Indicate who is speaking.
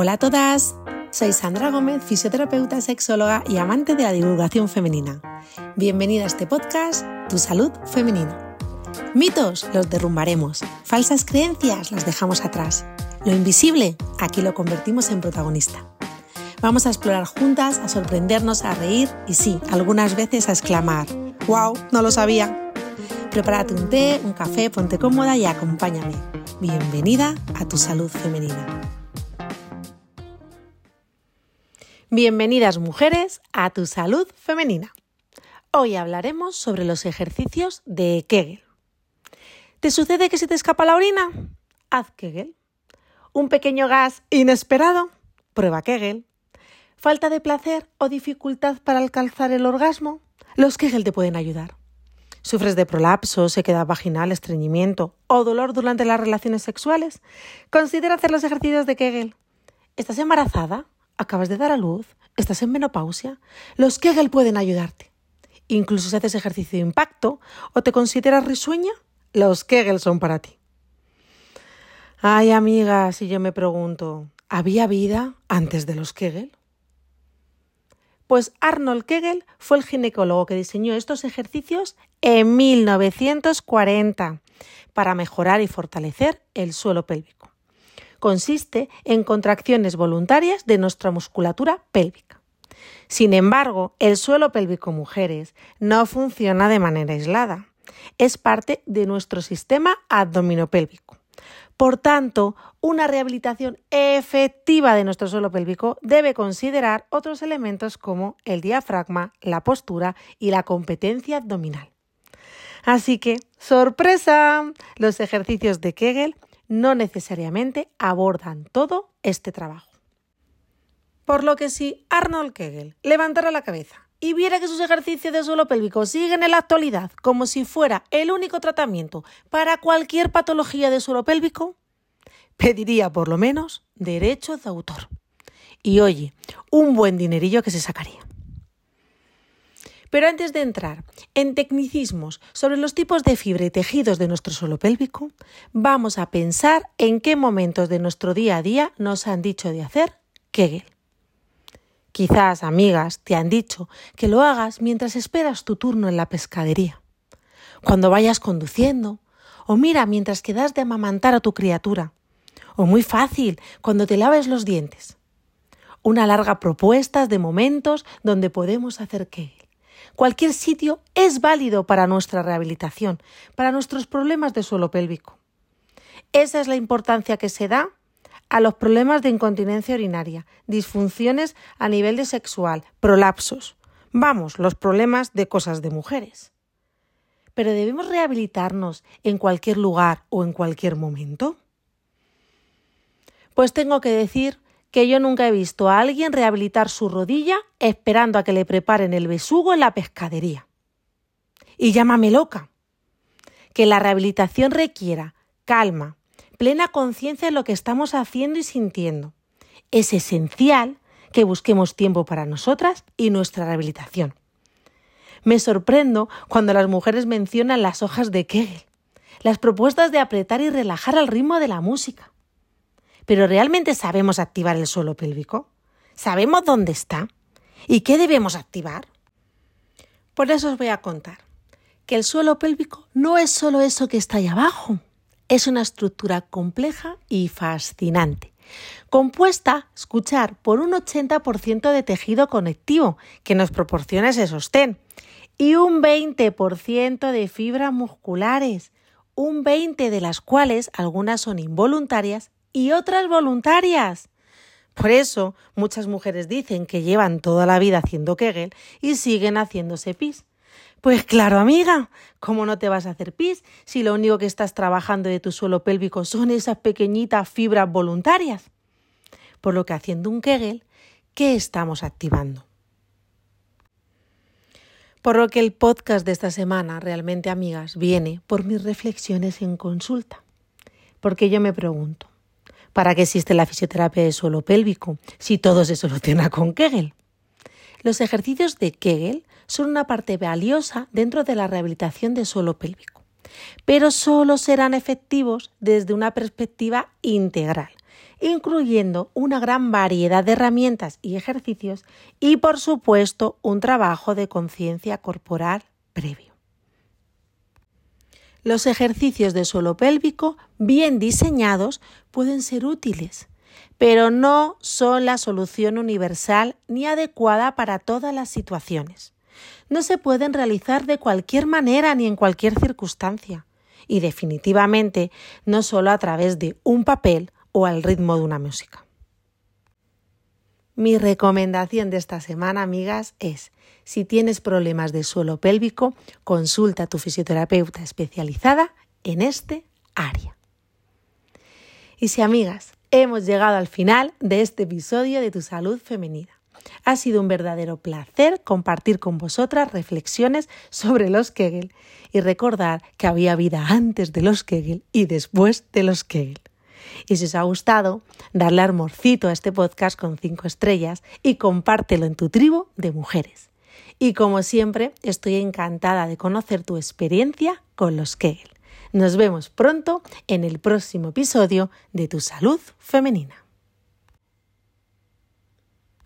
Speaker 1: Hola a todas, soy Sandra Gómez, fisioterapeuta, sexóloga y amante de la divulgación femenina. Bienvenida a este podcast, Tu Salud Femenina. Mitos los derrumbaremos, falsas creencias las dejamos atrás. Lo invisible, aquí lo convertimos en protagonista. Vamos a explorar juntas, a sorprendernos, a reír y sí, algunas veces a exclamar, ¡Wow! No lo sabía. Prepárate un té, un café, ponte cómoda y acompáñame. Bienvenida a tu salud femenina. Bienvenidas mujeres a tu salud femenina. Hoy hablaremos sobre los ejercicios de Kegel. ¿Te sucede que se te escapa la orina? Haz Kegel. ¿Un pequeño gas inesperado? Prueba Kegel. ¿Falta de placer o dificultad para alcanzar el orgasmo? Los Kegel te pueden ayudar. ¿Sufres de prolapso, sequedad vaginal, estreñimiento o dolor durante las relaciones sexuales? Considera hacer los ejercicios de Kegel. ¿Estás embarazada? ¿Acabas de dar a luz? ¿Estás en menopausia? Los Kegel pueden ayudarte. Incluso si haces ejercicio de impacto o te consideras risueña, los Kegel son para ti. Ay, amiga, si yo me pregunto, ¿había vida antes de los Kegel? Pues Arnold Kegel fue el ginecólogo que diseñó estos ejercicios en 1940 para mejorar y fortalecer el suelo pélvico. Consiste en contracciones voluntarias de nuestra musculatura pélvica. Sin embargo, el suelo pélvico mujeres no funciona de manera aislada. Es parte de nuestro sistema abdominopélvico. Por tanto, una rehabilitación efectiva de nuestro suelo pélvico debe considerar otros elementos como el diafragma, la postura y la competencia abdominal. Así que, sorpresa, los ejercicios de Kegel no necesariamente abordan todo este trabajo. Por lo que si Arnold Kegel levantara la cabeza y viera que sus ejercicios de suelo pélvico siguen en la actualidad como si fuera el único tratamiento para cualquier patología de suelo pélvico, pediría por lo menos derechos de autor. Y oye, un buen dinerillo que se sacaría. Pero antes de entrar en tecnicismos sobre los tipos de fibra y tejidos de nuestro suelo pélvico, vamos a pensar en qué momentos de nuestro día a día nos han dicho de hacer Kegel. Quizás, amigas, te han dicho que lo hagas mientras esperas tu turno en la pescadería, cuando vayas conduciendo, o mira mientras quedas de amamantar a tu criatura, o muy fácil cuando te laves los dientes. Una larga propuesta de momentos donde podemos hacer que cualquier sitio es válido para nuestra rehabilitación, para nuestros problemas de suelo pélvico. Esa es la importancia que se da a los problemas de incontinencia urinaria, disfunciones a nivel de sexual, prolapsos. Vamos, los problemas de cosas de mujeres. Pero debemos rehabilitarnos en cualquier lugar o en cualquier momento. Pues tengo que decir que yo nunca he visto a alguien rehabilitar su rodilla esperando a que le preparen el besugo en la pescadería. Y llámame loca. Que la rehabilitación requiera calma, plena conciencia de lo que estamos haciendo y sintiendo. Es esencial que busquemos tiempo para nosotras y nuestra rehabilitación. Me sorprendo cuando las mujeres mencionan las hojas de Kegel, las propuestas de apretar y relajar al ritmo de la música. Pero ¿realmente sabemos activar el suelo pélvico? ¿Sabemos dónde está? ¿Y qué debemos activar? Por eso os voy a contar que el suelo pélvico no es solo eso que está ahí abajo, es una estructura compleja y fascinante, compuesta, escuchar, por un 80% de tejido conectivo que nos proporciona ese sostén y un 20% de fibras musculares, un 20 de las cuales algunas son involuntarias y otras voluntarias. Por eso muchas mujeres dicen que llevan toda la vida haciendo Kegel y siguen haciéndose pis. Pues claro, amiga, ¿cómo no te vas a hacer pis si lo único que estás trabajando de tu suelo pélvico son esas pequeñitas fibras voluntarias? Por lo que haciendo un Kegel, ¿qué estamos activando? Por lo que el podcast de esta semana, realmente amigas, viene por mis reflexiones en consulta. Porque yo me pregunto, ¿para qué existe la fisioterapia de suelo pélvico si todo se soluciona con Kegel? Los ejercicios de Kegel son una parte valiosa dentro de la rehabilitación del suelo pélvico, pero solo serán efectivos desde una perspectiva integral, incluyendo una gran variedad de herramientas y ejercicios y, por supuesto, un trabajo de conciencia corporal previo. Los ejercicios de suelo pélvico bien diseñados pueden ser útiles, pero no son la solución universal ni adecuada para todas las situaciones. No se pueden realizar de cualquier manera ni en cualquier circunstancia, y definitivamente no solo a través de un papel o al ritmo de una música. Mi recomendación de esta semana, amigas, es si tienes problemas de suelo pélvico, consulta a tu fisioterapeuta especializada en este área. Y si, amigas, hemos llegado al final de este episodio de Tu Salud Femenina. Ha sido un verdadero placer compartir con vosotras reflexiones sobre los Kegel y recordar que había vida antes de los Kegel y después de los Kegel. Y si os ha gustado, darle amorcito a este podcast con cinco estrellas y compártelo en tu tribu de mujeres. Y como siempre, estoy encantada de conocer tu experiencia con los Kegel. Nos vemos pronto en el próximo episodio de Tu Salud Femenina.